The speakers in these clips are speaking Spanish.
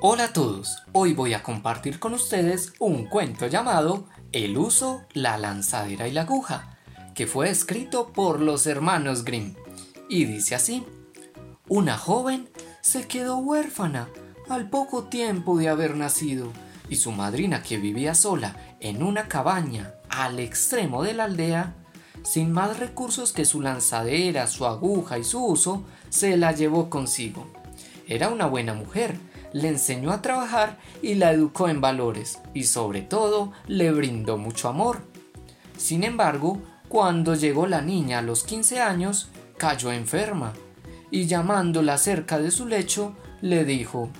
Hola a todos, hoy voy a compartir con ustedes un cuento llamado El uso, la lanzadera y la aguja, que fue escrito por los hermanos Grimm. Y dice así, una joven se quedó huérfana al poco tiempo de haber nacido y su madrina que vivía sola en una cabaña al extremo de la aldea, sin más recursos que su lanzadera, su aguja y su uso, se la llevó consigo. Era una buena mujer, le enseñó a trabajar y la educó en valores y sobre todo le brindó mucho amor. Sin embargo, cuando llegó la niña a los 15 años, cayó enferma y llamándola cerca de su lecho, le dijo,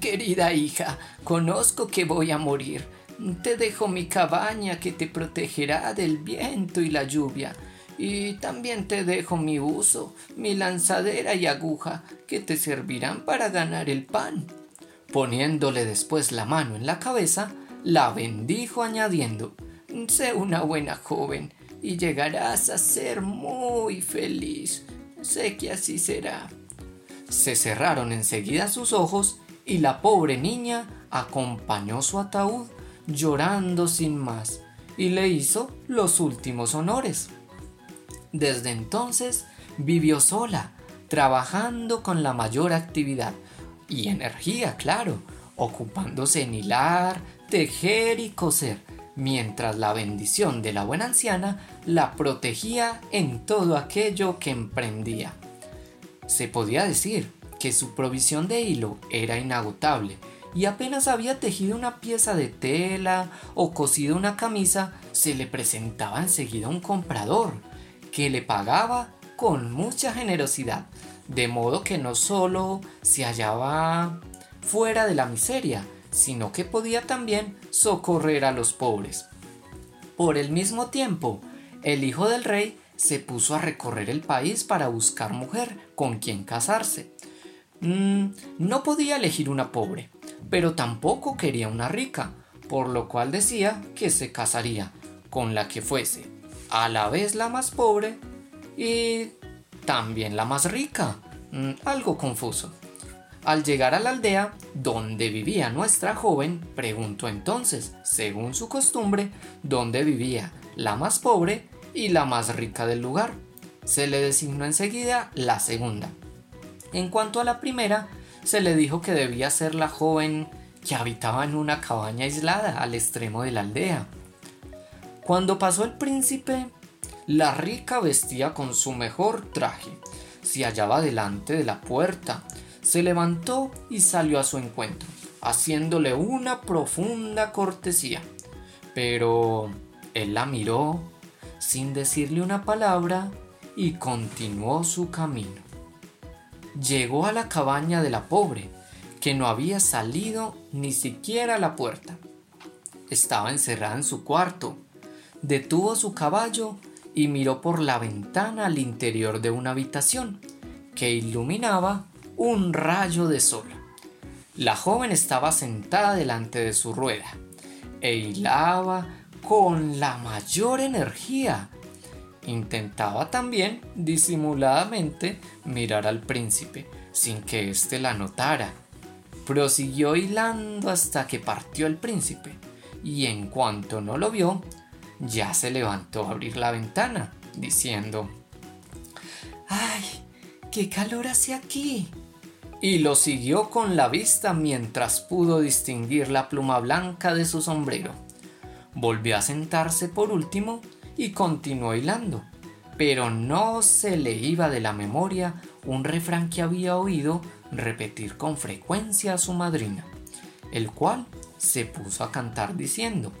Querida hija, conozco que voy a morir. Te dejo mi cabaña que te protegerá del viento y la lluvia. Y también te dejo mi uso, mi lanzadera y aguja, que te servirán para ganar el pan. Poniéndole después la mano en la cabeza, la bendijo añadiendo, Sé una buena joven y llegarás a ser muy feliz. Sé que así será. Se cerraron enseguida sus ojos y la pobre niña acompañó su ataúd llorando sin más y le hizo los últimos honores. Desde entonces vivió sola, trabajando con la mayor actividad y energía, claro, ocupándose en hilar, tejer y coser, mientras la bendición de la buena anciana la protegía en todo aquello que emprendía. Se podía decir que su provisión de hilo era inagotable y apenas había tejido una pieza de tela o cosido una camisa, se le presentaba enseguida un comprador que le pagaba con mucha generosidad, de modo que no solo se hallaba fuera de la miseria, sino que podía también socorrer a los pobres. Por el mismo tiempo, el hijo del rey se puso a recorrer el país para buscar mujer con quien casarse. Mm, no podía elegir una pobre, pero tampoco quería una rica, por lo cual decía que se casaría con la que fuese a la vez la más pobre y también la más rica. Mm, algo confuso. Al llegar a la aldea donde vivía nuestra joven, preguntó entonces, según su costumbre, dónde vivía la más pobre y la más rica del lugar. Se le designó enseguida la segunda. En cuanto a la primera, se le dijo que debía ser la joven que habitaba en una cabaña aislada al extremo de la aldea. Cuando pasó el príncipe, la rica vestía con su mejor traje. Se hallaba delante de la puerta se levantó y salió a su encuentro, haciéndole una profunda cortesía. Pero él la miró sin decirle una palabra y continuó su camino. Llegó a la cabaña de la pobre, que no había salido ni siquiera a la puerta. Estaba encerrada en su cuarto. Detuvo su caballo y miró por la ventana al interior de una habitación que iluminaba un rayo de sol. La joven estaba sentada delante de su rueda e hilaba con la mayor energía. Intentaba también disimuladamente mirar al príncipe sin que éste la notara. Prosiguió hilando hasta que partió el príncipe y en cuanto no lo vio, ya se levantó a abrir la ventana, diciendo, ¡Ay, qué calor hace aquí! y lo siguió con la vista mientras pudo distinguir la pluma blanca de su sombrero. Volvió a sentarse por último y continuó hilando, pero no se le iba de la memoria un refrán que había oído repetir con frecuencia a su madrina, el cual se puso a cantar diciendo,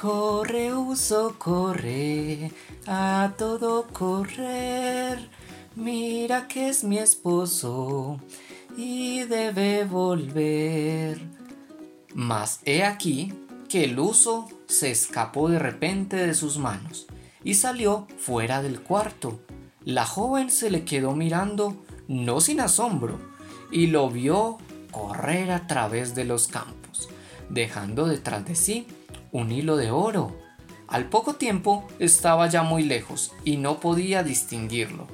Corre, uso, corre, a todo correr Mira que es mi esposo y debe volver. Mas he aquí que el uso se escapó de repente de sus manos y salió fuera del cuarto. La joven se le quedó mirando, no sin asombro, y lo vio correr a través de los campos, dejando detrás de sí un hilo de oro. Al poco tiempo estaba ya muy lejos y no podía distinguirlo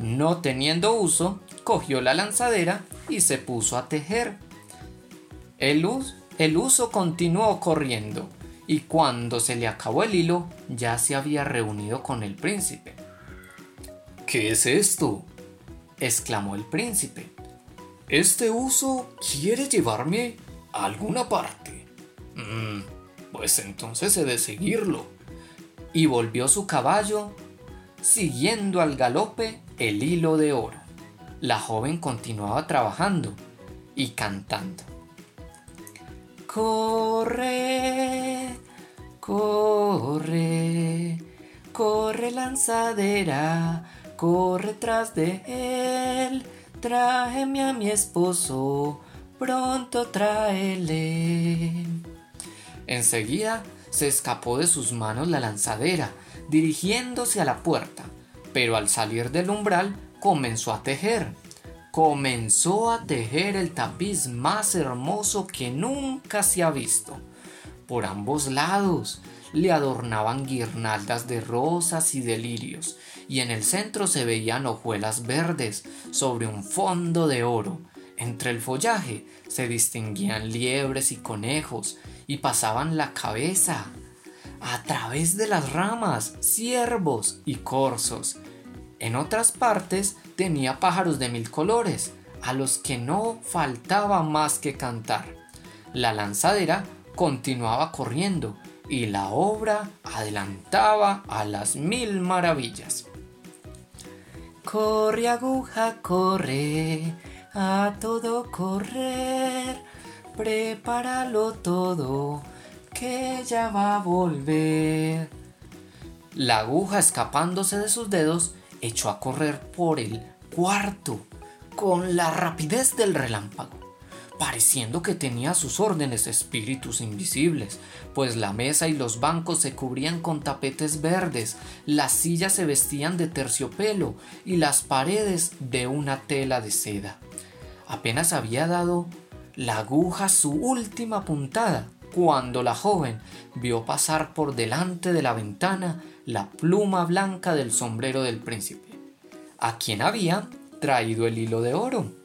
no teniendo uso, cogió la lanzadera y se puso a tejer. El, el uso continuó corriendo y cuando se le acabó el hilo ya se había reunido con el príncipe. ¿Qué es esto? exclamó el príncipe. Este uso quiere llevarme a alguna parte. Mm, pues entonces he de seguirlo. Y volvió su caballo, siguiendo al galope el hilo de oro. La joven continuaba trabajando y cantando. Corre, corre, corre lanzadera, corre tras de él, tráeme a mi esposo, pronto tráele. Enseguida se escapó de sus manos la lanzadera, dirigiéndose a la puerta, pero al salir del umbral comenzó a tejer. Comenzó a tejer el tapiz más hermoso que nunca se ha visto. Por ambos lados le adornaban guirnaldas de rosas y de lirios, y en el centro se veían hojuelas verdes sobre un fondo de oro. Entre el follaje se distinguían liebres y conejos, y pasaban la cabeza. A través de las ramas, ciervos y corzos. En otras partes tenía pájaros de mil colores, a los que no faltaba más que cantar. La lanzadera continuaba corriendo y la obra adelantaba a las mil maravillas. Corre aguja, corre, a todo correr, prepáralo todo, que ya va a volver. La aguja escapándose de sus dedos echó a correr por el cuarto con la rapidez del relámpago pareciendo que tenía sus órdenes espíritus invisibles, pues la mesa y los bancos se cubrían con tapetes verdes, las sillas se vestían de terciopelo y las paredes de una tela de seda. Apenas había dado la aguja su última puntada cuando la joven vio pasar por delante de la ventana la pluma blanca del sombrero del príncipe, a quien había traído el hilo de oro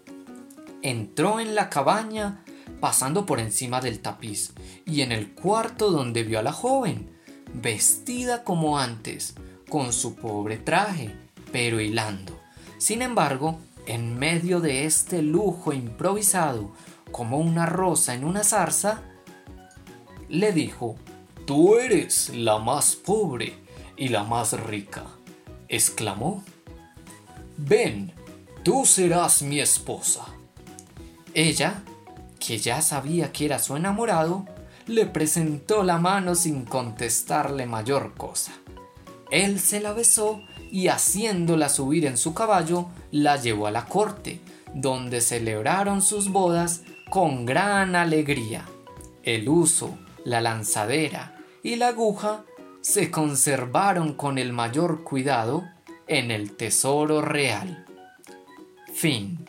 entró en la cabaña pasando por encima del tapiz y en el cuarto donde vio a la joven, vestida como antes, con su pobre traje, pero hilando. Sin embargo, en medio de este lujo improvisado, como una rosa en una zarza, le dijo, Tú eres la más pobre y la más rica, exclamó. Ven, tú serás mi esposa. Ella, que ya sabía que era su enamorado, le presentó la mano sin contestarle mayor cosa. Él se la besó y haciéndola subir en su caballo, la llevó a la corte, donde celebraron sus bodas con gran alegría. El uso, la lanzadera y la aguja se conservaron con el mayor cuidado en el tesoro real. Fin.